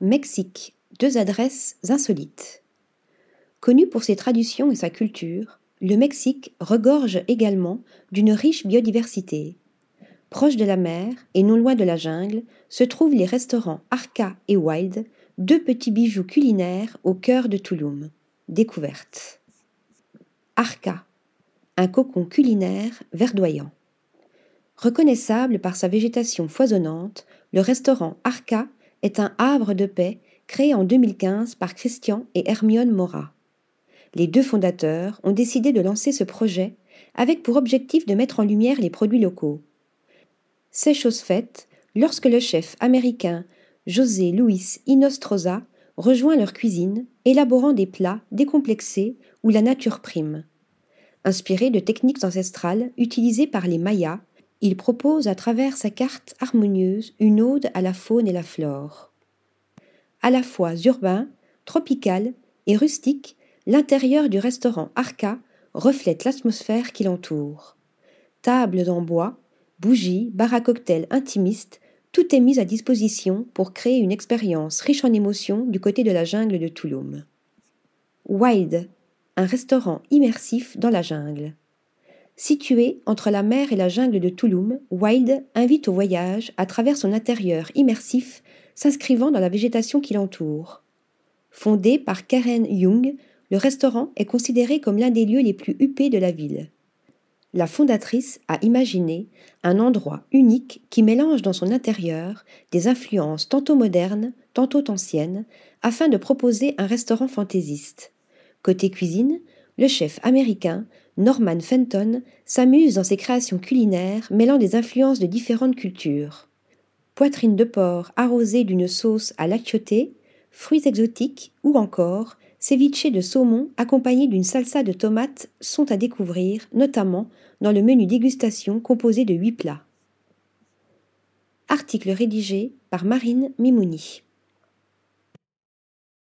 Mexique, deux adresses insolites. Connu pour ses traditions et sa culture, le Mexique regorge également d'une riche biodiversité. Proche de la mer et non loin de la jungle se trouvent les restaurants Arca et Wild, deux petits bijoux culinaires au cœur de Tulum. Découverte. Arca, un cocon culinaire verdoyant. Reconnaissable par sa végétation foisonnante, le restaurant Arca est un havre de paix créé en 2015 par Christian et Hermione Mora. Les deux fondateurs ont décidé de lancer ce projet avec pour objectif de mettre en lumière les produits locaux. C'est chose faite lorsque le chef américain José Luis Inostroza rejoint leur cuisine, élaborant des plats décomplexés où la nature prime. Inspiré de techniques ancestrales utilisées par les Mayas, il propose à travers sa carte harmonieuse une ode à la faune et la flore. À la fois urbain, tropical et rustique, l'intérieur du restaurant Arca reflète l'atmosphère qui l'entoure. Tables en bois, bougies, bar à cocktail intimiste, tout est mis à disposition pour créer une expérience riche en émotions du côté de la jungle de Tulum. Wild, un restaurant immersif dans la jungle. Situé entre la mer et la jungle de Tulum, Wild invite au voyage à travers son intérieur immersif, s'inscrivant dans la végétation qui l'entoure. Fondé par Karen Young, le restaurant est considéré comme l'un des lieux les plus huppés de la ville. La fondatrice a imaginé un endroit unique qui mélange dans son intérieur des influences tantôt modernes, tantôt anciennes, afin de proposer un restaurant fantaisiste. Côté cuisine, le chef américain Norman Fenton s'amuse dans ses créations culinaires mêlant des influences de différentes cultures. Poitrine de porc arrosée d'une sauce à l'acioté, fruits exotiques ou encore ceviche de saumon accompagné d'une salsa de tomates sont à découvrir, notamment dans le menu dégustation composé de huit plats. Article rédigé par Marine Mimouni.